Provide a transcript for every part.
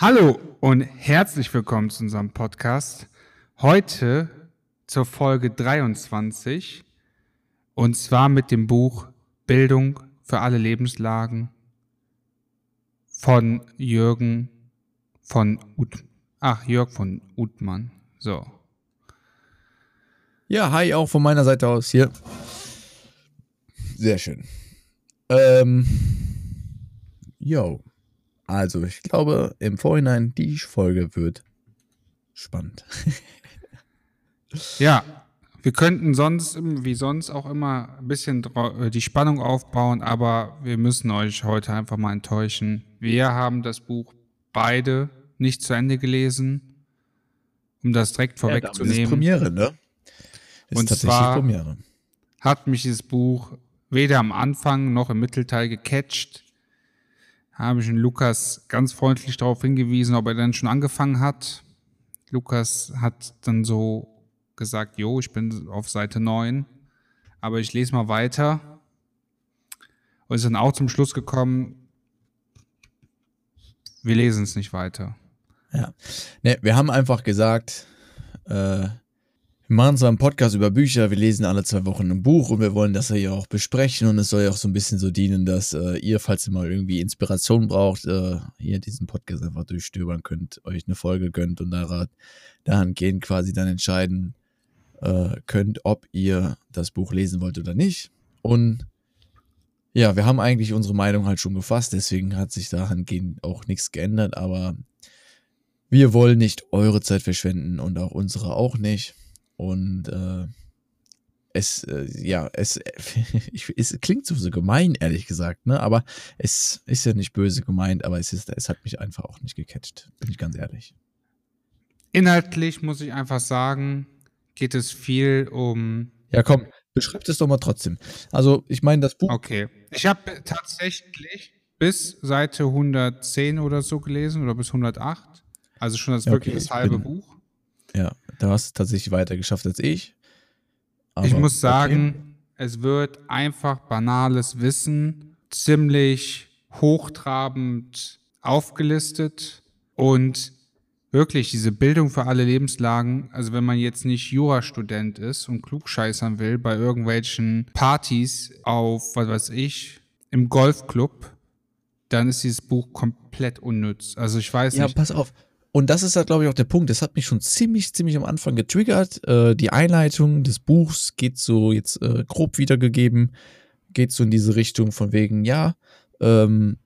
Hallo und herzlich willkommen zu unserem Podcast. Heute zur Folge 23 und zwar mit dem Buch Bildung für alle Lebenslagen von Jürgen von Ut Ach, Jörg von Utmann. So. Ja, hi, auch von meiner Seite aus hier. Sehr schön. Ähm, yo. Also, ich glaube, im Vorhinein, die Folge wird spannend. ja, wir könnten sonst, wie sonst auch immer, ein bisschen äh, die Spannung aufbauen, aber wir müssen euch heute einfach mal enttäuschen. Wir haben das Buch beide nicht zu Ende gelesen, um das direkt vorwegzunehmen. Ja, ist Premiere, ne? Ist Und zwar Premiere. hat mich dieses Buch weder am Anfang noch im Mittelteil gecatcht habe ich den Lukas ganz freundlich darauf hingewiesen, ob er denn schon angefangen hat. Lukas hat dann so gesagt, jo, ich bin auf Seite 9, aber ich lese mal weiter. Und ist dann auch zum Schluss gekommen, wir lesen es nicht weiter. Ja, ne, wir haben einfach gesagt, äh, wir machen zwar einen Podcast über Bücher, wir lesen alle zwei Wochen ein Buch und wir wollen das ja auch besprechen und es soll ja auch so ein bisschen so dienen, dass äh, ihr, falls ihr mal irgendwie Inspiration braucht, äh, hier diesen Podcast einfach durchstöbern könnt, euch eine Folge gönnt und daran, dahingehend quasi dann entscheiden äh, könnt, ob ihr das Buch lesen wollt oder nicht. Und ja, wir haben eigentlich unsere Meinung halt schon gefasst, deswegen hat sich dahingehend auch nichts geändert, aber wir wollen nicht eure Zeit verschwenden und auch unsere auch nicht. Und äh, es, äh, ja, es, ich, es klingt so, so gemein, ehrlich gesagt, ne? Aber es ist ja nicht böse gemeint, aber es ist, es hat mich einfach auch nicht gecatcht, bin ich ganz ehrlich. Inhaltlich muss ich einfach sagen, geht es viel um. Ja, komm, beschreib es doch mal trotzdem. Also, ich meine, das Buch. Okay. Ich habe tatsächlich bis Seite 110 oder so gelesen oder bis 108. Also schon das okay, wirklich das halbe bin, Buch. Ja, da hast du tatsächlich weiter geschafft als ich. Aber, ich muss sagen, okay. es wird einfach banales Wissen ziemlich hochtrabend aufgelistet und wirklich diese Bildung für alle Lebenslagen, also wenn man jetzt nicht Jurastudent ist und klugscheißern will bei irgendwelchen Partys auf, was weiß ich, im Golfclub, dann ist dieses Buch komplett unnütz. Also ich weiß ja, nicht. Ja, pass auf. Und das ist halt, glaube ich, auch der Punkt. Das hat mich schon ziemlich, ziemlich am Anfang getriggert. Äh, die Einleitung des Buchs geht so jetzt äh, grob wiedergegeben, geht so in diese Richtung von wegen, ja, ähm,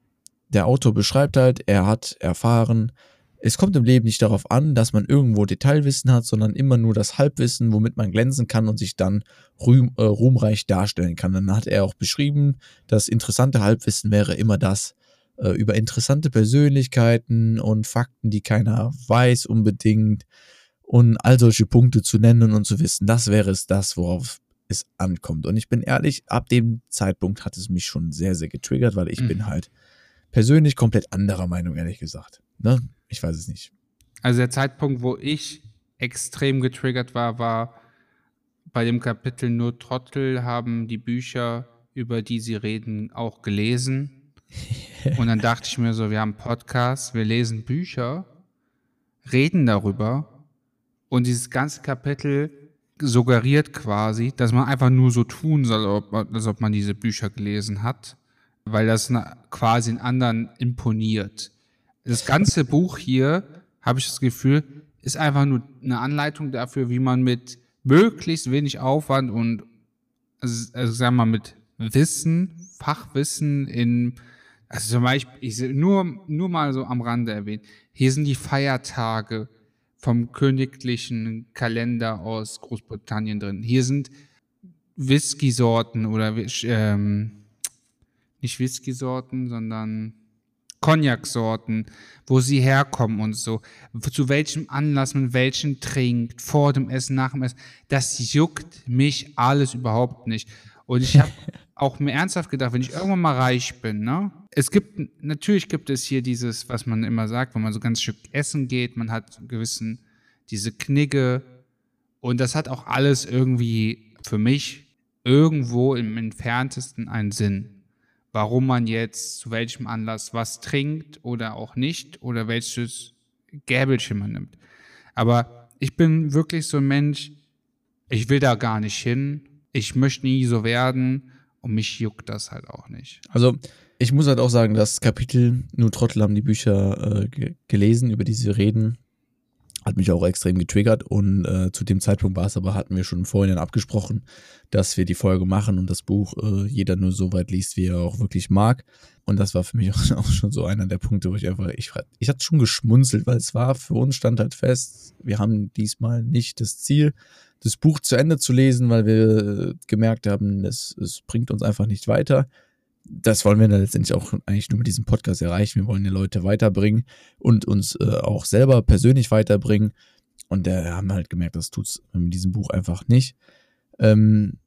der Autor beschreibt halt, er hat erfahren, es kommt im Leben nicht darauf an, dass man irgendwo Detailwissen hat, sondern immer nur das Halbwissen, womit man glänzen kann und sich dann ruhm, äh, ruhmreich darstellen kann. Dann hat er auch beschrieben, das interessante Halbwissen wäre immer das, äh, über interessante Persönlichkeiten und Fakten, die keiner weiß unbedingt und all solche Punkte zu nennen und zu wissen, das wäre es das, worauf es ankommt. Und ich bin ehrlich, ab dem Zeitpunkt hat es mich schon sehr, sehr getriggert, weil ich mhm. bin halt persönlich komplett anderer Meinung, ehrlich gesagt. Ne? Ich weiß es nicht. Also der Zeitpunkt, wo ich extrem getriggert war, war bei dem Kapitel Nur Trottel haben die Bücher, über die sie reden, auch gelesen. Und dann dachte ich mir so, wir haben Podcasts, wir lesen Bücher, reden darüber und dieses ganze Kapitel suggeriert quasi, dass man einfach nur so tun soll, als ob man diese Bücher gelesen hat, weil das quasi einen anderen imponiert. Das ganze Buch hier, habe ich das Gefühl, ist einfach nur eine Anleitung dafür, wie man mit möglichst wenig Aufwand und, also, also sagen wir mal, mit Wissen, Fachwissen in also zum Beispiel, ich nur, nur mal so am Rande erwähnt, hier sind die Feiertage vom königlichen Kalender aus Großbritannien drin. Hier sind Whisky-Sorten oder ähm, nicht Whisky-Sorten, sondern Cognac-Sorten, wo sie herkommen und so, zu welchem Anlass man welchen trinkt, vor dem Essen, nach dem Essen, das juckt mich alles überhaupt nicht. Und ich habe auch mir ernsthaft gedacht, wenn ich irgendwann mal reich bin, ne? Es gibt, natürlich gibt es hier dieses, was man immer sagt, wenn man so ganz Stück essen geht, man hat gewissen, diese Knigge. Und das hat auch alles irgendwie für mich irgendwo im entferntesten einen Sinn. Warum man jetzt zu welchem Anlass was trinkt oder auch nicht oder welches Gäbelchen man nimmt. Aber ich bin wirklich so ein Mensch, ich will da gar nicht hin. Ich möchte nie so werden und mich juckt das halt auch nicht. Also, ich muss halt auch sagen, das Kapitel, nur Trottel haben die Bücher äh, gelesen, über die sie reden, hat mich auch extrem getriggert und äh, zu dem Zeitpunkt war es aber, hatten wir schon vorhin abgesprochen, dass wir die Folge machen und das Buch äh, jeder nur so weit liest, wie er auch wirklich mag. Und das war für mich auch schon so einer der Punkte, wo ich einfach, ich, ich hatte schon geschmunzelt, weil es war für uns stand halt fest, wir haben diesmal nicht das Ziel, das Buch zu Ende zu lesen, weil wir gemerkt haben, es, es bringt uns einfach nicht weiter das wollen wir dann letztendlich auch eigentlich nur mit diesem Podcast erreichen. Wir wollen die Leute weiterbringen und uns äh, auch selber persönlich weiterbringen. Und da haben wir halt gemerkt, das tut es mit diesem Buch einfach nicht. Ähm,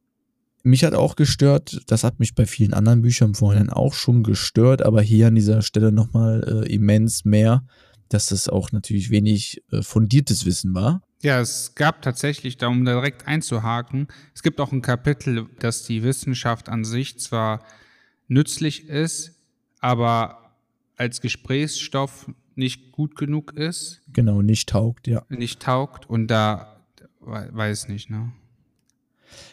mich hat auch gestört, das hat mich bei vielen anderen Büchern vorhin auch schon gestört, aber hier an dieser Stelle nochmal äh, immens mehr, dass das auch natürlich wenig äh, fundiertes Wissen war. Ja, es gab tatsächlich, da um direkt einzuhaken, es gibt auch ein Kapitel, dass die Wissenschaft an sich zwar nützlich ist, aber als Gesprächsstoff nicht gut genug ist. Genau, nicht taugt, ja. Nicht taugt und da weiß nicht, ne?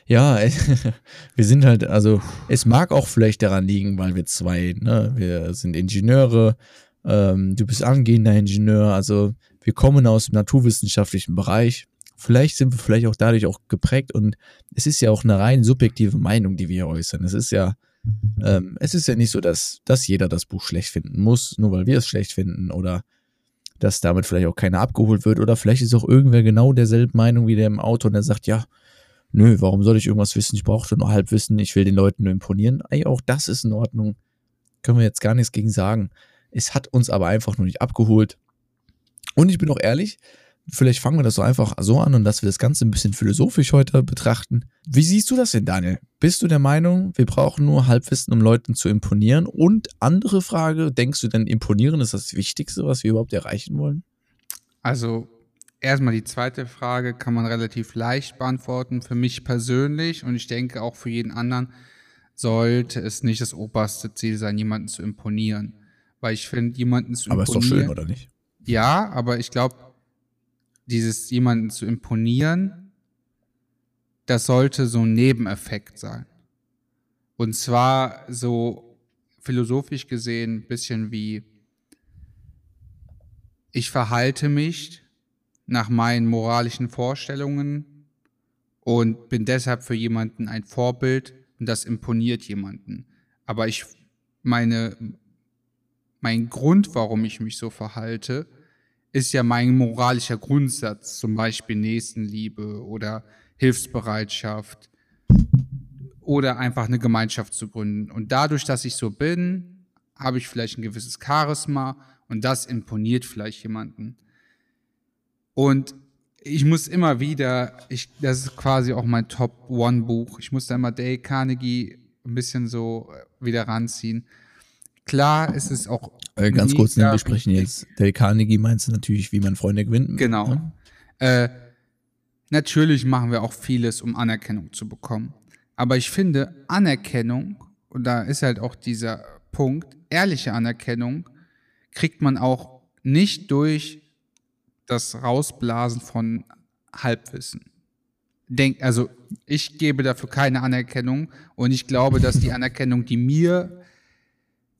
Ja, wir sind halt, also es mag auch vielleicht daran liegen, weil wir zwei, ne, wir sind Ingenieure, ähm, du bist angehender Ingenieur, also wir kommen aus dem naturwissenschaftlichen Bereich. Vielleicht sind wir vielleicht auch dadurch auch geprägt und es ist ja auch eine rein subjektive Meinung, die wir hier äußern. Es ist ja, ähm, es ist ja nicht so, dass, dass jeder das Buch schlecht finden muss, nur weil wir es schlecht finden oder dass damit vielleicht auch keiner abgeholt wird oder vielleicht ist auch irgendwer genau derselben Meinung wie der im Auto und der sagt, ja, nö, warum soll ich irgendwas wissen? Ich brauche nur Halbwissen, ich will den Leuten nur imponieren. Ey, auch das ist in Ordnung. Können wir jetzt gar nichts gegen sagen. Es hat uns aber einfach nur nicht abgeholt. Und ich bin auch ehrlich, Vielleicht fangen wir das so einfach so an und dass wir das Ganze ein bisschen philosophisch heute betrachten. Wie siehst du das denn, Daniel? Bist du der Meinung, wir brauchen nur Halbwissen, um Leuten zu imponieren? Und andere Frage, denkst du denn, imponieren ist das Wichtigste, was wir überhaupt erreichen wollen? Also, erstmal die zweite Frage kann man relativ leicht beantworten. Für mich persönlich und ich denke auch für jeden anderen sollte es nicht das oberste Ziel sein, jemanden zu imponieren. Weil ich finde, jemanden zu imponieren. Aber ist doch schön, oder nicht? Ja, aber ich glaube, dieses jemanden zu imponieren, das sollte so ein Nebeneffekt sein. Und zwar so philosophisch gesehen ein bisschen wie, ich verhalte mich nach meinen moralischen Vorstellungen und bin deshalb für jemanden ein Vorbild und das imponiert jemanden. Aber ich meine, mein Grund, warum ich mich so verhalte, ist ja mein moralischer Grundsatz, zum Beispiel Nächstenliebe oder Hilfsbereitschaft oder einfach eine Gemeinschaft zu gründen. Und dadurch, dass ich so bin, habe ich vielleicht ein gewisses Charisma und das imponiert vielleicht jemanden. Und ich muss immer wieder, ich, das ist quasi auch mein Top One Buch. Ich muss da immer Dale Carnegie ein bisschen so wieder ranziehen. Klar ist es auch. Äh, ganz kurz, ne, wir sprechen jetzt. Der Carnegie meinst du natürlich, wie man Freunde gewinnt. Genau. Ne? Äh, natürlich machen wir auch vieles, um Anerkennung zu bekommen. Aber ich finde, Anerkennung, und da ist halt auch dieser Punkt, ehrliche Anerkennung, kriegt man auch nicht durch das Rausblasen von Halbwissen. Denk, also ich gebe dafür keine Anerkennung und ich glaube, dass die Anerkennung, die mir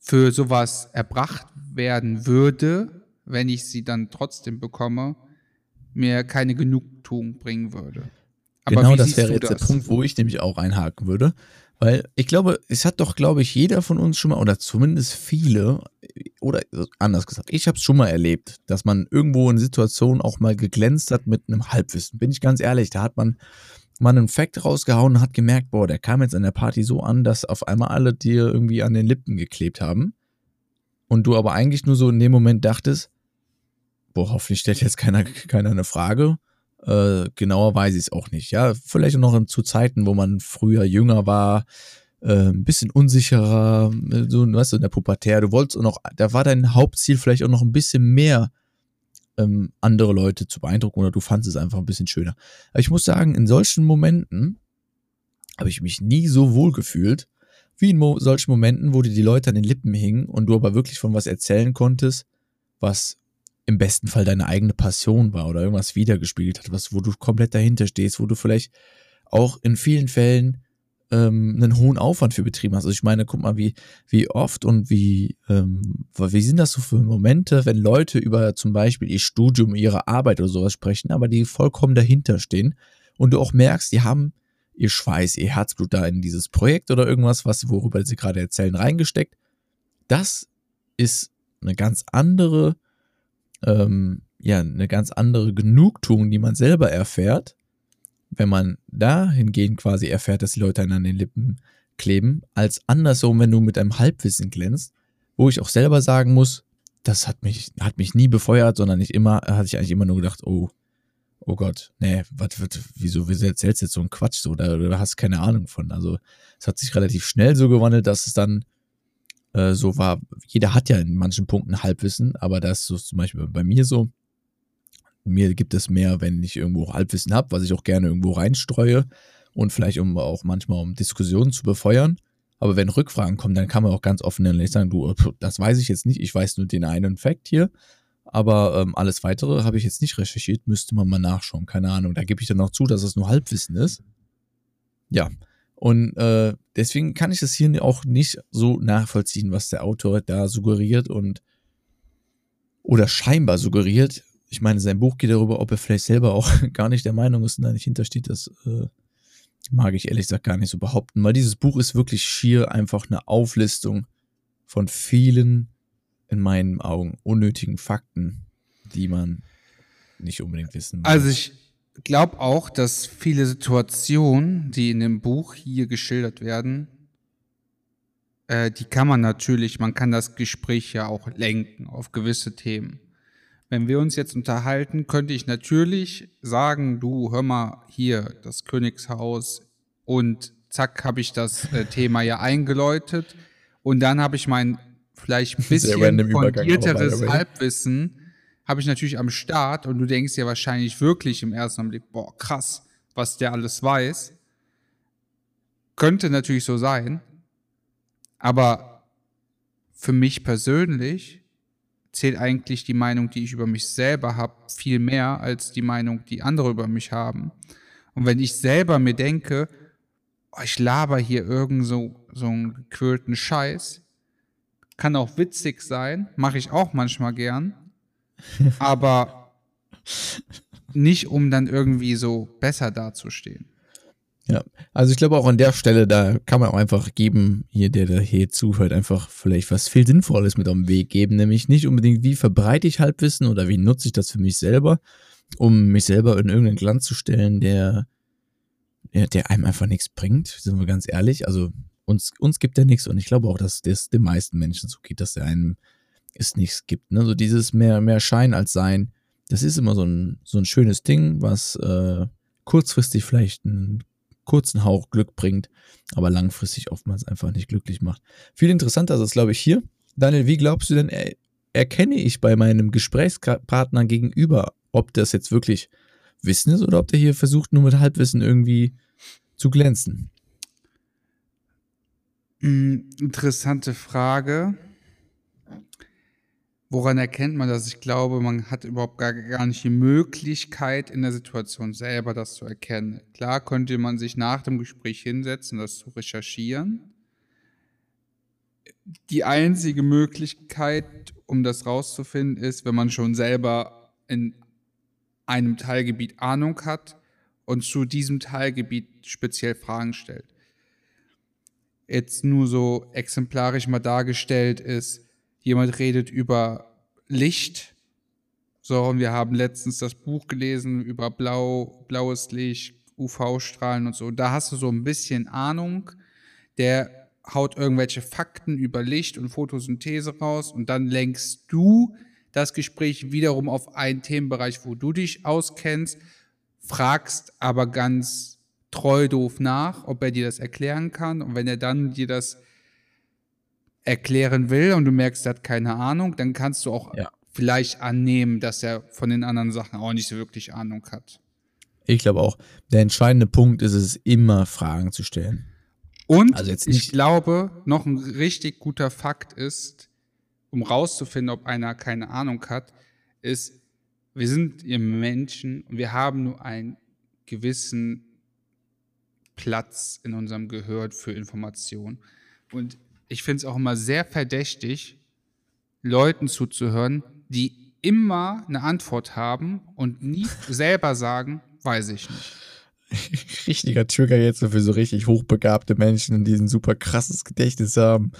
für sowas erbracht werden würde, wenn ich sie dann trotzdem bekomme, mir keine Genugtuung bringen würde. Aber genau, das wäre jetzt das? der Punkt, wo ich nämlich auch einhaken würde. Weil ich glaube, es hat doch, glaube ich, jeder von uns schon mal, oder zumindest viele, oder anders gesagt, ich habe es schon mal erlebt, dass man irgendwo in Situationen auch mal geglänzt hat mit einem Halbwissen. Bin ich ganz ehrlich, da hat man mal einen Fact rausgehauen und hat gemerkt, boah, der kam jetzt an der Party so an, dass auf einmal alle dir irgendwie an den Lippen geklebt haben. Und du aber eigentlich nur so in dem Moment dachtest, boah, hoffentlich stellt jetzt keiner, keiner eine Frage. Äh, genauer weiß ich es auch nicht. Ja, vielleicht auch noch zu Zeiten, wo man früher jünger war, äh, ein bisschen unsicherer, so, weißt du, in der Pubertär. Du wolltest auch noch, da war dein Hauptziel vielleicht auch noch ein bisschen mehr ähm, andere Leute zu beeindrucken oder du fandest es einfach ein bisschen schöner. Aber ich muss sagen, in solchen Momenten habe ich mich nie so wohl gefühlt, wie in mo solchen Momenten, wo dir die Leute an den Lippen hingen und du aber wirklich von was erzählen konntest, was im besten Fall deine eigene Passion war oder irgendwas wiedergespiegelt hat, was, wo du komplett dahinter stehst, wo du vielleicht auch in vielen Fällen ähm, einen hohen Aufwand für betrieben hast. Also ich meine, guck mal, wie, wie oft und wie, ähm, wie sind das so für Momente, wenn Leute über zum Beispiel ihr Studium, ihre Arbeit oder sowas sprechen, aber die vollkommen dahinter stehen und du auch merkst, die haben ihr Schweiß, ihr Herzblut da in dieses Projekt oder irgendwas, was, worüber sie gerade erzählen, reingesteckt. Das ist eine ganz andere, ähm, ja, eine ganz andere Genugtuung, die man selber erfährt, wenn man dahingehend quasi erfährt, dass die Leute einen an den Lippen kleben, als andersrum, wenn du mit einem Halbwissen glänzt, wo ich auch selber sagen muss, das hat mich, hat mich nie befeuert, sondern nicht immer, hatte ich eigentlich immer nur gedacht, oh, oh Gott, nee, was wird, wieso, wieso erzählst du jetzt so einen Quatsch so, da, da hast keine Ahnung von. Also es hat sich relativ schnell so gewandelt, dass es dann äh, so war, jeder hat ja in manchen Punkten Halbwissen, aber das ist so zum Beispiel bei mir so, mir gibt es mehr, wenn ich irgendwo Halbwissen habe, was ich auch gerne irgendwo reinstreue und vielleicht um auch manchmal um Diskussionen zu befeuern. Aber wenn Rückfragen kommen, dann kann man auch ganz offen ehrlich sagen, du, das weiß ich jetzt nicht, ich weiß nur den einen Fact hier, aber ähm, alles weitere habe ich jetzt nicht recherchiert, müsste man mal nachschauen, keine Ahnung. Da gebe ich dann auch zu, dass es nur Halbwissen ist. Ja, und äh, deswegen kann ich das hier auch nicht so nachvollziehen, was der Autor da suggeriert und oder scheinbar suggeriert ich meine, sein Buch geht darüber, ob er vielleicht selber auch gar nicht der Meinung ist und da nicht hintersteht. Das äh, mag ich ehrlich gesagt gar nicht so behaupten, weil dieses Buch ist wirklich schier einfach eine Auflistung von vielen, in meinen Augen, unnötigen Fakten, die man nicht unbedingt wissen muss. Also ich glaube auch, dass viele Situationen, die in dem Buch hier geschildert werden, äh, die kann man natürlich, man kann das Gespräch ja auch lenken auf gewisse Themen. Wenn wir uns jetzt unterhalten, könnte ich natürlich sagen, du hör mal hier das Königshaus und zack habe ich das äh, Thema ja eingeläutet. Und dann habe ich mein vielleicht ein bisschen fundierteres Halbwissen habe ich natürlich am Start. Und du denkst ja wahrscheinlich wirklich im ersten Augenblick, boah, krass, was der alles weiß. Könnte natürlich so sein, aber für mich persönlich zählt eigentlich die Meinung, die ich über mich selber habe, viel mehr als die Meinung, die andere über mich haben. Und wenn ich selber mir denke, oh, ich laber hier irgend so, so einen gequälten Scheiß, kann auch witzig sein, mache ich auch manchmal gern, aber nicht um dann irgendwie so besser dazustehen. Ja, also ich glaube auch an der Stelle, da kann man auch einfach geben, hier, der da hier zuhört, einfach vielleicht was viel Sinnvolles mit auf den Weg geben, nämlich nicht unbedingt, wie verbreite ich Halbwissen oder wie nutze ich das für mich selber, um mich selber in irgendeinen Glanz zu stellen, der, der, einem einfach nichts bringt, sind wir ganz ehrlich. Also uns, uns gibt er nichts und ich glaube auch, dass das den meisten Menschen so geht, dass der einem es nichts gibt. Ne? So dieses mehr, mehr Schein als Sein, das ist immer so ein, so ein schönes Ding, was äh, kurzfristig vielleicht ein kurzen Hauch Glück bringt, aber langfristig oftmals einfach nicht glücklich macht. Viel interessanter ist es, glaube ich, hier. Daniel, wie glaubst du denn, er, erkenne ich bei meinem Gesprächspartner gegenüber, ob das jetzt wirklich Wissen ist oder ob der hier versucht, nur mit Halbwissen irgendwie zu glänzen? Hm, interessante Frage. Woran erkennt man das? Ich glaube, man hat überhaupt gar, gar nicht die Möglichkeit, in der Situation selber das zu erkennen. Klar könnte man sich nach dem Gespräch hinsetzen, das zu recherchieren. Die einzige Möglichkeit, um das rauszufinden, ist, wenn man schon selber in einem Teilgebiet Ahnung hat und zu diesem Teilgebiet speziell Fragen stellt. Jetzt nur so exemplarisch mal dargestellt ist, jemand redet über Licht. So, und wir haben letztens das Buch gelesen über blau, blaues Licht, UV-Strahlen und so. Da hast du so ein bisschen Ahnung. Der haut irgendwelche Fakten über Licht und Photosynthese raus und dann lenkst du das Gespräch wiederum auf einen Themenbereich, wo du dich auskennst, fragst aber ganz treu doof nach, ob er dir das erklären kann. Und wenn er dann dir das erklären will und du merkst, er hat keine Ahnung, dann kannst du auch ja. vielleicht annehmen, dass er von den anderen Sachen auch nicht so wirklich Ahnung hat. Ich glaube auch, der entscheidende Punkt ist es, immer Fragen zu stellen. Und also ich glaube, noch ein richtig guter Fakt ist, um rauszufinden, ob einer keine Ahnung hat, ist, wir sind im Menschen und wir haben nur einen gewissen Platz in unserem Gehör für Informationen. Und ich finde es auch immer sehr verdächtig, Leuten zuzuhören, die immer eine Antwort haben und nie selber sagen, weiß ich nicht. Richtiger Trigger jetzt für so richtig hochbegabte Menschen, die ein super krasses Gedächtnis haben.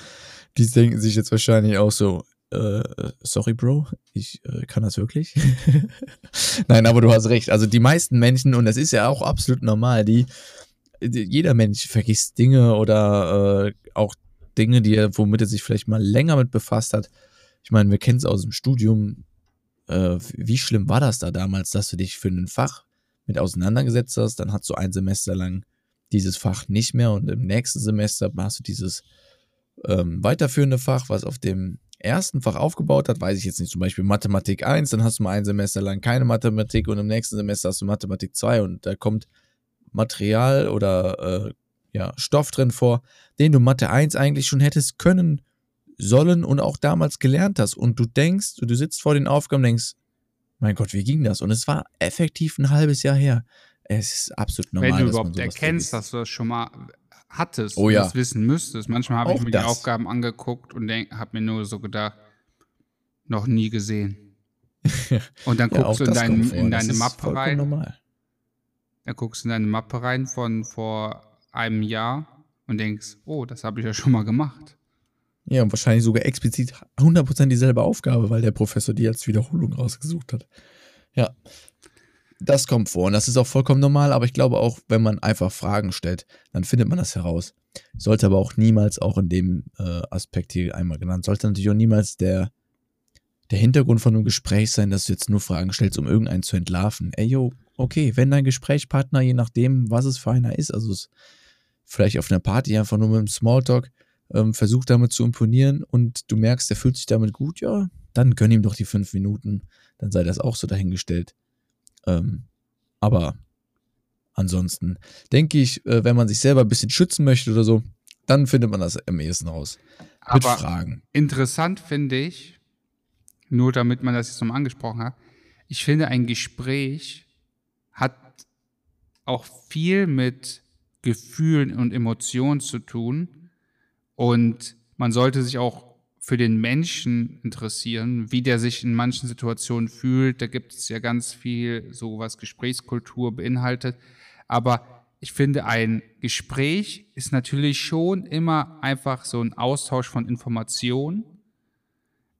Die denken sich jetzt wahrscheinlich auch so, äh, sorry, Bro, ich äh, kann das wirklich. Nein, aber du hast recht. Also die meisten Menschen, und das ist ja auch absolut normal, die, die jeder Mensch vergisst Dinge oder äh, auch Dinge, die er, womit er sich vielleicht mal länger mit befasst hat. Ich meine, wir kennen es aus dem Studium. Äh, wie schlimm war das da damals, dass du dich für ein Fach mit auseinandergesetzt hast? Dann hast du ein Semester lang dieses Fach nicht mehr und im nächsten Semester hast du dieses ähm, weiterführende Fach, was auf dem ersten Fach aufgebaut hat, weiß ich jetzt nicht, zum Beispiel Mathematik 1, dann hast du mal ein Semester lang keine Mathematik und im nächsten Semester hast du Mathematik 2 und da kommt Material oder äh, ja, Stoff drin vor, den du Mathe 1 eigentlich schon hättest können, sollen und auch damals gelernt hast. Und du denkst, du sitzt vor den Aufgaben und denkst, mein Gott, wie ging das? Und es war effektiv ein halbes Jahr her. Es ist absolut normal. Wenn du überhaupt erkennst, dass du das schon mal hattest oh, und ja. das wissen müsstest. Manchmal habe ich mir das. die Aufgaben angeguckt und habe mir nur so gedacht, noch nie gesehen. Und dann guckst ja, du in, dein, in deine Mappe rein. Normal. Dann guckst du in deine Mappe rein von vor einem Jahr und denkst, oh, das habe ich ja schon mal gemacht. Ja, und wahrscheinlich sogar explizit 100% dieselbe Aufgabe, weil der Professor die als Wiederholung rausgesucht hat. Ja. Das kommt vor und das ist auch vollkommen normal, aber ich glaube auch, wenn man einfach Fragen stellt, dann findet man das heraus. Sollte aber auch niemals, auch in dem äh, Aspekt hier einmal genannt, sollte natürlich auch niemals der, der Hintergrund von einem Gespräch sein, dass du jetzt nur Fragen stellst, um irgendeinen zu entlarven. Ey, yo, okay, wenn dein Gesprächspartner, je nachdem, was es für einer ist, also es vielleicht auf einer Party einfach nur mit einem Smalltalk, ähm, versucht damit zu imponieren und du merkst, der fühlt sich damit gut, ja, dann gönn ihm doch die fünf Minuten, dann sei das auch so dahingestellt. Ähm, aber ansonsten denke ich, äh, wenn man sich selber ein bisschen schützen möchte oder so, dann findet man das am ehesten raus. Mit aber Fragen. Interessant finde ich, nur damit man das jetzt nochmal angesprochen hat, ich finde, ein Gespräch hat auch viel mit Gefühlen und Emotionen zu tun. Und man sollte sich auch für den Menschen interessieren, wie der sich in manchen Situationen fühlt. Da gibt es ja ganz viel, so was Gesprächskultur beinhaltet. Aber ich finde, ein Gespräch ist natürlich schon immer einfach so ein Austausch von Informationen.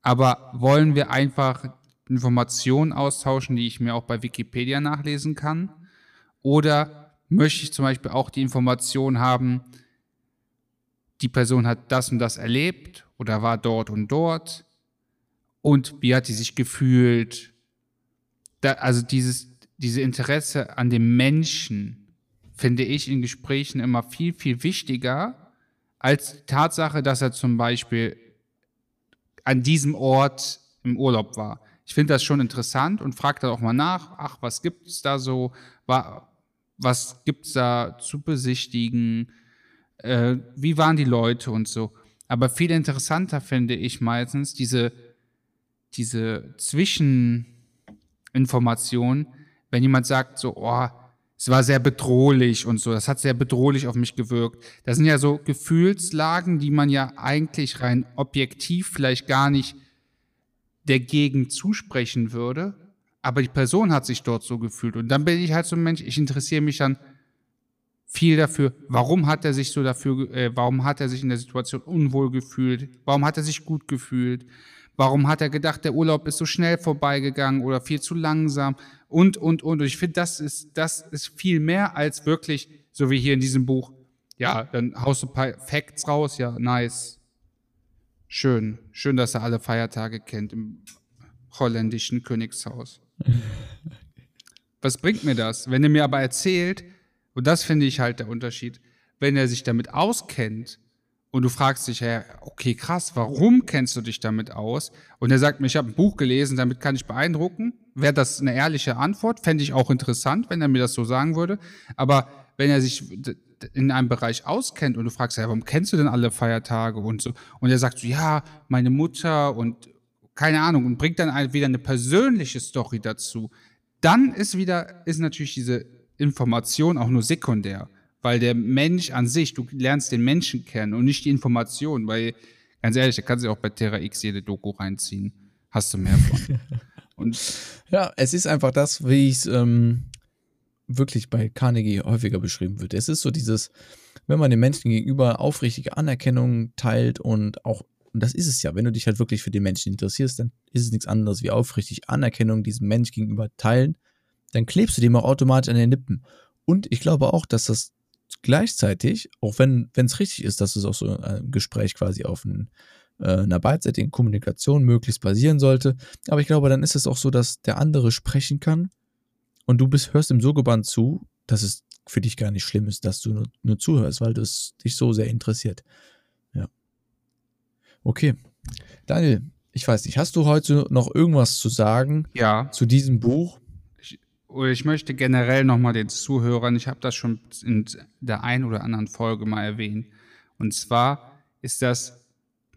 Aber wollen wir einfach Informationen austauschen, die ich mir auch bei Wikipedia nachlesen kann? Oder möchte ich zum Beispiel auch die Information haben, die Person hat das und das erlebt oder war dort und dort und wie hat die sich gefühlt. Da, also dieses diese Interesse an dem Menschen finde ich in Gesprächen immer viel, viel wichtiger als die Tatsache, dass er zum Beispiel an diesem Ort im Urlaub war. Ich finde das schon interessant und frage da auch mal nach, ach, was gibt es da so, was gibt es da zu besichtigen, äh, wie waren die Leute und so. Aber viel interessanter finde ich meistens diese, diese Zwischeninformation, wenn jemand sagt so, oh, es war sehr bedrohlich und so, das hat sehr bedrohlich auf mich gewirkt. Das sind ja so Gefühlslagen, die man ja eigentlich rein objektiv vielleicht gar nicht der Gegend zusprechen würde, aber die Person hat sich dort so gefühlt. Und dann bin ich halt so ein Mensch, ich interessiere mich dann viel dafür, warum hat er sich so dafür, äh, warum hat er sich in der Situation unwohl gefühlt, warum hat er sich gut gefühlt. Warum hat er gedacht, der Urlaub ist so schnell vorbeigegangen oder viel zu langsam? Und, und, und. Und ich finde, das ist, das ist viel mehr als wirklich, so wie hier in diesem Buch, ja, dann haust du ein paar Facts raus, ja, nice. Schön. Schön, dass er alle Feiertage kennt im holländischen Königshaus. Was bringt mir das? Wenn er mir aber erzählt, und das finde ich halt der Unterschied, wenn er sich damit auskennt und du fragst dich, ja, okay, krass, warum kennst du dich damit aus? Und er sagt mir, ich habe ein Buch gelesen, damit kann ich beeindrucken. Wäre das eine ehrliche Antwort? Fände ich auch interessant, wenn er mir das so sagen würde. Aber wenn er sich in einem Bereich auskennt und du fragst, ja, warum kennst du denn alle Feiertage und so? Und er sagt so, ja, meine Mutter und keine Ahnung und bringt dann wieder eine persönliche Story dazu. Dann ist wieder, ist natürlich diese Information auch nur sekundär weil der Mensch an sich, du lernst den Menschen kennen und nicht die Information, weil, ganz ehrlich, da kannst du auch bei Terra X jede Doku reinziehen. Hast du mehr von. und ja, es ist einfach das, wie ich es ähm, wirklich bei Carnegie häufiger beschrieben wird. Es ist so dieses, wenn man den Menschen gegenüber aufrichtige Anerkennung teilt und auch, und das ist es ja, wenn du dich halt wirklich für den Menschen interessierst, dann ist es nichts anderes wie aufrichtig Anerkennung diesem Mensch gegenüber teilen, dann klebst du dem auch automatisch an den Lippen. Und ich glaube auch, dass das gleichzeitig, auch wenn es richtig ist, dass es auch so ein Gespräch quasi auf ein, äh, einer beidseitigen Kommunikation möglichst basieren sollte, aber ich glaube, dann ist es auch so, dass der andere sprechen kann und du bist, hörst ihm so gebannt zu, dass es für dich gar nicht schlimm ist, dass du nur, nur zuhörst, weil es dich so sehr interessiert. Okay. Daniel, ich weiß nicht, hast du heute noch irgendwas zu sagen ja. zu diesem Buch? oder ich möchte generell nochmal den Zuhörern, ich habe das schon in der einen oder anderen Folge mal erwähnt, und zwar ist das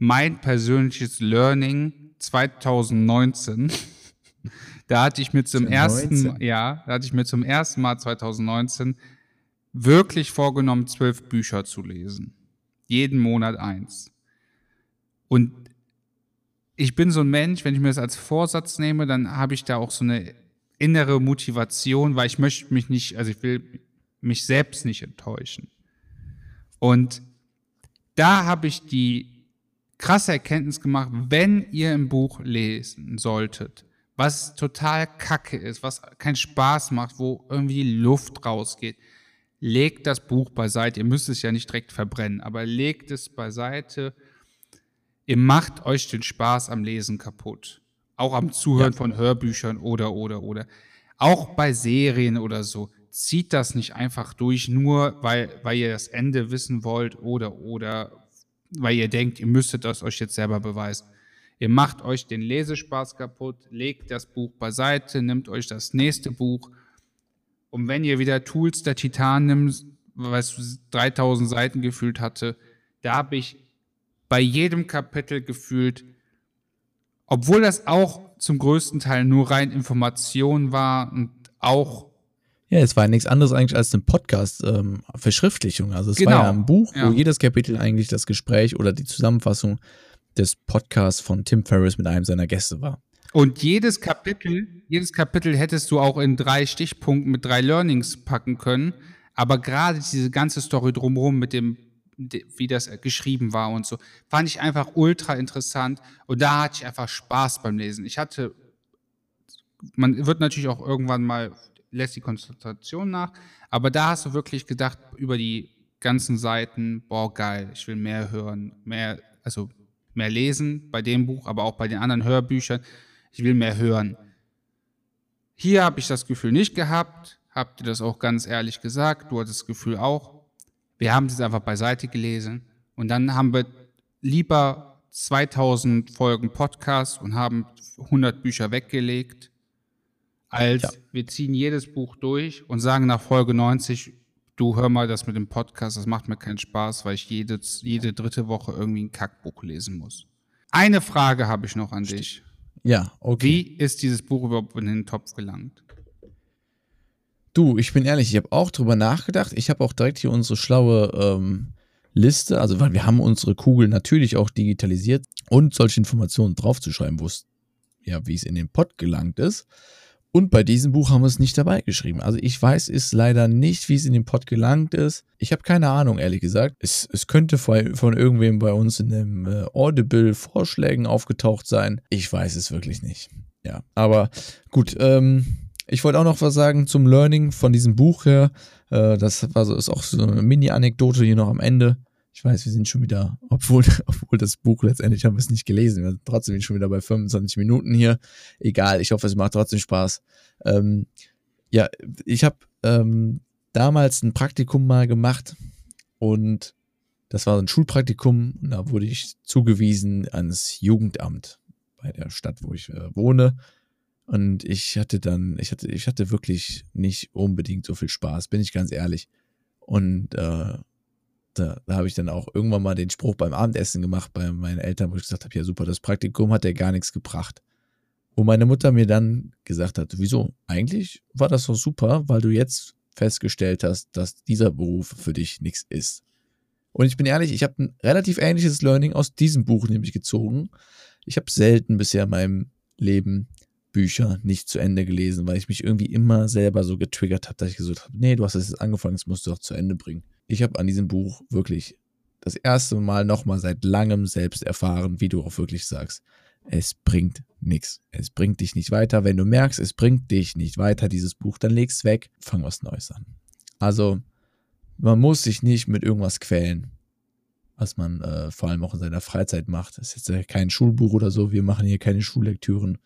mein persönliches Learning 2019. da hatte ich mir zum 2019. ersten, ja, da hatte ich mir zum ersten Mal 2019 wirklich vorgenommen, zwölf Bücher zu lesen. Jeden Monat eins. Und ich bin so ein Mensch, wenn ich mir das als Vorsatz nehme, dann habe ich da auch so eine innere Motivation, weil ich möchte mich nicht, also ich will mich selbst nicht enttäuschen. Und da habe ich die krasse Erkenntnis gemacht, wenn ihr ein Buch lesen solltet, was total kacke ist, was keinen Spaß macht, wo irgendwie Luft rausgeht, legt das Buch beiseite. Ihr müsst es ja nicht direkt verbrennen, aber legt es beiseite. Ihr macht euch den Spaß am Lesen kaputt. Auch am Zuhören ja. von Hörbüchern oder, oder, oder. Auch bei Serien oder so. Zieht das nicht einfach durch, nur weil, weil ihr das Ende wissen wollt oder, oder weil ihr denkt, ihr müsstet das euch jetzt selber beweisen. Ihr macht euch den Lesespaß kaputt, legt das Buch beiseite, nimmt euch das nächste Buch. Und wenn ihr wieder Tools der Titan nimmt, was 3000 Seiten gefühlt hatte, da habe ich bei jedem Kapitel gefühlt obwohl das auch zum größten Teil nur rein Information war und auch. Ja, es war nichts anderes eigentlich als eine Podcast-Verschriftlichung. Ähm, also es genau. war ja ein Buch, ja. wo jedes Kapitel eigentlich das Gespräch oder die Zusammenfassung des Podcasts von Tim Ferriss mit einem seiner Gäste war. Und jedes Kapitel, jedes Kapitel hättest du auch in drei Stichpunkten mit drei Learnings packen können. Aber gerade diese ganze Story drumherum mit dem wie das geschrieben war und so. Fand ich einfach ultra interessant und da hatte ich einfach Spaß beim Lesen. Ich hatte, man wird natürlich auch irgendwann mal, lässt die Konzentration nach, aber da hast du wirklich gedacht, über die ganzen Seiten, boah, geil, ich will mehr hören, mehr, also mehr lesen bei dem Buch, aber auch bei den anderen Hörbüchern. Ich will mehr hören. Hier habe ich das Gefühl nicht gehabt, habt ihr das auch ganz ehrlich gesagt, du hattest das Gefühl auch, wir haben es einfach beiseite gelesen und dann haben wir lieber 2000 Folgen Podcast und haben 100 Bücher weggelegt, als ja. wir ziehen jedes Buch durch und sagen nach Folge 90, du hör mal das mit dem Podcast, das macht mir keinen Spaß, weil ich jede, jede dritte Woche irgendwie ein Kackbuch lesen muss. Eine Frage habe ich noch an dich. Ja, okay. Wie ist dieses Buch überhaupt in den Topf gelangt? Du, ich bin ehrlich, ich habe auch drüber nachgedacht. Ich habe auch direkt hier unsere schlaue ähm, Liste, also weil wir haben unsere Kugel natürlich auch digitalisiert und solche Informationen draufzuschreiben, wo es ja, wie es in den Pod gelangt ist. Und bei diesem Buch haben wir es nicht dabei geschrieben. Also ich weiß es leider nicht, wie es in den Pod gelangt ist. Ich habe keine Ahnung, ehrlich gesagt. Es, es könnte von, von irgendwem bei uns in den äh, Audible-Vorschlägen aufgetaucht sein. Ich weiß es wirklich nicht. Ja, aber gut. Ähm, ich wollte auch noch was sagen zum Learning von diesem Buch her. Äh, das war so, ist auch so eine Mini-Anekdote hier noch am Ende. Ich weiß, wir sind schon wieder, obwohl, obwohl das Buch letztendlich haben wir es nicht gelesen. Wir sind trotzdem schon wieder bei 25 Minuten hier. Egal, ich hoffe, es macht trotzdem Spaß. Ähm, ja, ich habe ähm, damals ein Praktikum mal gemacht und das war ein Schulpraktikum und da wurde ich zugewiesen ans Jugendamt bei der Stadt, wo ich äh, wohne. Und ich hatte dann, ich hatte, ich hatte wirklich nicht unbedingt so viel Spaß, bin ich ganz ehrlich. Und äh, da, da habe ich dann auch irgendwann mal den Spruch beim Abendessen gemacht bei meinen Eltern, wo ich gesagt habe, ja super, das Praktikum hat ja gar nichts gebracht. Wo meine Mutter mir dann gesagt hat, wieso? Eigentlich war das doch super, weil du jetzt festgestellt hast, dass dieser Beruf für dich nichts ist. Und ich bin ehrlich, ich habe ein relativ ähnliches Learning aus diesem Buch nämlich gezogen. Ich habe selten bisher in meinem Leben Bücher nicht zu Ende gelesen, weil ich mich irgendwie immer selber so getriggert habe, dass ich gesagt habe, nee, du hast es jetzt angefangen, das musst du auch zu Ende bringen ich habe an diesem Buch wirklich das erste Mal nochmal seit langem selbst erfahren, wie du auch wirklich sagst. Es bringt nichts. Es bringt dich nicht weiter. Wenn du merkst, es bringt dich nicht weiter, dieses Buch, dann leg's weg, fang was Neues an. Also, man muss sich nicht mit irgendwas quälen, was man äh, vor allem auch in seiner Freizeit macht. Das ist jetzt kein Schulbuch oder so, wir machen hier keine Schullektüren.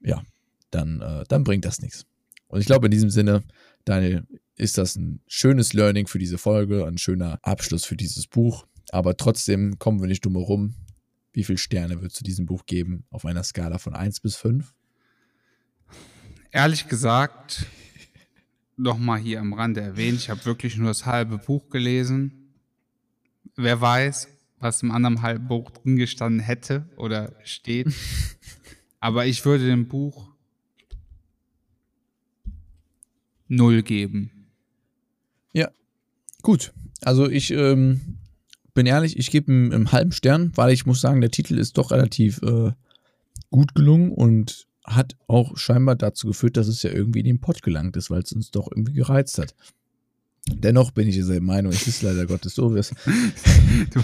Ja, dann, äh, dann bringt das nichts. Und ich glaube, in diesem Sinne, Daniel, ist das ein schönes Learning für diese Folge, ein schöner Abschluss für dieses Buch. Aber trotzdem kommen wir nicht dumm herum. Wie viele Sterne würdest du diesem Buch geben auf einer Skala von 1 bis 5? Ehrlich gesagt, nochmal hier am Rande erwähnt, ich habe wirklich nur das halbe Buch gelesen. Wer weiß, was im anderen halben Buch drin gestanden hätte oder steht. Aber ich würde dem Buch null geben. Ja, gut. Also ich ähm, bin ehrlich, ich gebe ihm einen halben Stern, weil ich muss sagen, der Titel ist doch relativ äh, gut gelungen und hat auch scheinbar dazu geführt, dass es ja irgendwie in den Pott gelangt ist, weil es uns doch irgendwie gereizt hat. Dennoch bin ich dieser Meinung, es ist leider Gottes so. du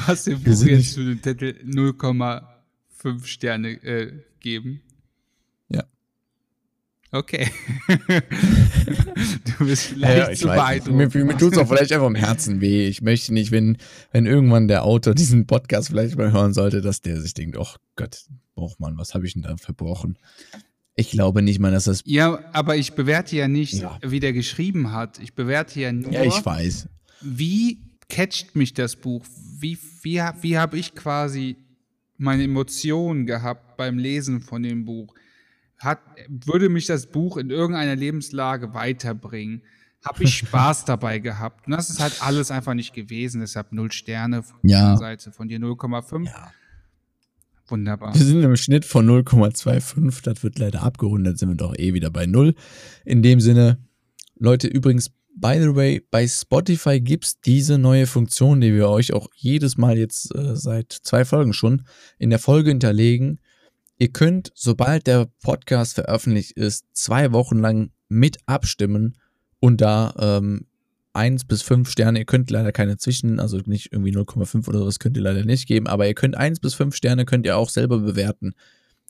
hast dem Buch jetzt zu dem Titel 0,5 Sterne äh, geben. Okay. du bist vielleicht ja, zu beeindruckt. Mir, mir tut es auch vielleicht einfach im Herzen weh. Ich möchte nicht, wenn, wenn irgendwann der Autor diesen Podcast vielleicht mal hören sollte, dass der sich denkt, oh Gott, oh Mann, was habe ich denn da verbrochen? Ich glaube nicht mal, dass das. Ja, aber ich bewerte ja nicht, ja. wie der geschrieben hat. Ich bewerte ja nur. Ja, ich weiß. Wie catcht mich das Buch? Wie, wie, wie habe ich quasi meine Emotionen gehabt beim Lesen von dem Buch? Hat, würde mich das Buch in irgendeiner Lebenslage weiterbringen? Habe ich Spaß dabei gehabt? Und das ist halt alles einfach nicht gewesen. Deshalb null Sterne von ja. der Seite, von dir 0,5. Ja. Wunderbar. Wir sind im Schnitt von 0,25. Das wird leider abgerundet, sind wir doch eh wieder bei 0. In dem Sinne, Leute, übrigens, by the way, bei Spotify gibt es diese neue Funktion, die wir euch auch jedes Mal jetzt äh, seit zwei Folgen schon in der Folge hinterlegen. Ihr könnt, sobald der Podcast veröffentlicht ist, zwei Wochen lang mit abstimmen und da ähm, 1 bis 5 Sterne, ihr könnt leider keine zwischen, also nicht irgendwie 0,5 oder sowas könnt ihr leider nicht geben, aber ihr könnt 1 bis 5 Sterne könnt ihr auch selber bewerten.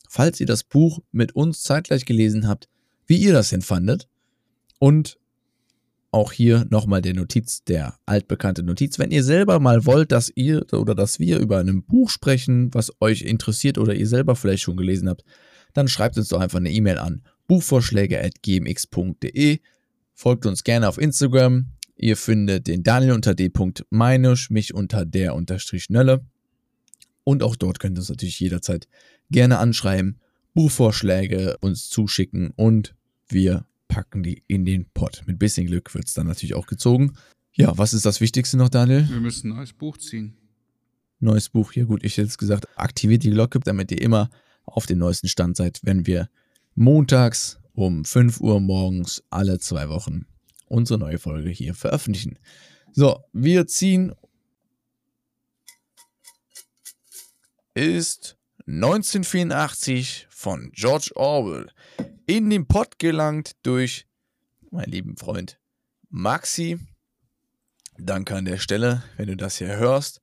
Falls ihr das Buch mit uns zeitgleich gelesen habt, wie ihr das denn fandet und auch hier nochmal der Notiz, der altbekannte Notiz. Wenn ihr selber mal wollt, dass ihr oder dass wir über ein Buch sprechen, was euch interessiert oder ihr selber vielleicht schon gelesen habt, dann schreibt uns doch einfach eine E-Mail an buchvorschläge.gmx.de. Folgt uns gerne auf Instagram. Ihr findet den Daniel unter d.meinusch, mich unter der unterstrich Nölle. Und auch dort könnt ihr uns natürlich jederzeit gerne anschreiben, Buchvorschläge uns zuschicken und wir packen die in den Pott. Mit bisschen Glück wird es dann natürlich auch gezogen. Ja, was ist das Wichtigste noch, Daniel? Wir müssen ein neues Buch ziehen. Neues Buch, ja gut, ich hätte jetzt gesagt, aktiviert die Glocke, damit ihr immer auf dem neuesten Stand seid, wenn wir montags um 5 Uhr morgens alle zwei Wochen unsere neue Folge hier veröffentlichen. So, wir ziehen ist 1984 von George Orwell. In den Pott gelangt durch meinen lieben Freund Maxi. Danke an der Stelle, wenn du das hier hörst.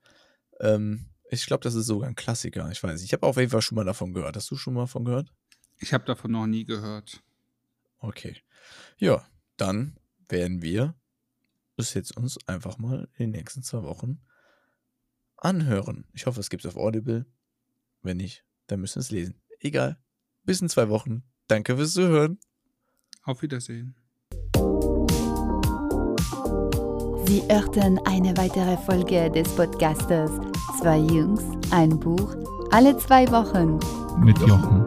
Ähm, ich glaube, das ist sogar ein Klassiker. Ich weiß nicht. Ich habe auf jeden Fall schon mal davon gehört. Hast du schon mal davon gehört? Ich habe davon noch nie gehört. Okay. Ja, dann werden wir es jetzt uns einfach mal in den nächsten zwei Wochen anhören. Ich hoffe, es gibt es auf Audible. Wenn nicht, dann müssen wir es lesen. Egal. Bis in zwei Wochen. Danke fürs Zuhören. Auf Wiedersehen. Sie hörten eine weitere Folge des Podcasters Zwei Jungs, ein Buch, alle zwei Wochen. Mit Jochen.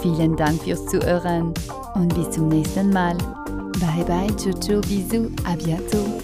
Vielen Dank fürs Zuhören und bis zum nächsten Mal. Bye bye, ciao, ciao, bisous, à bientôt.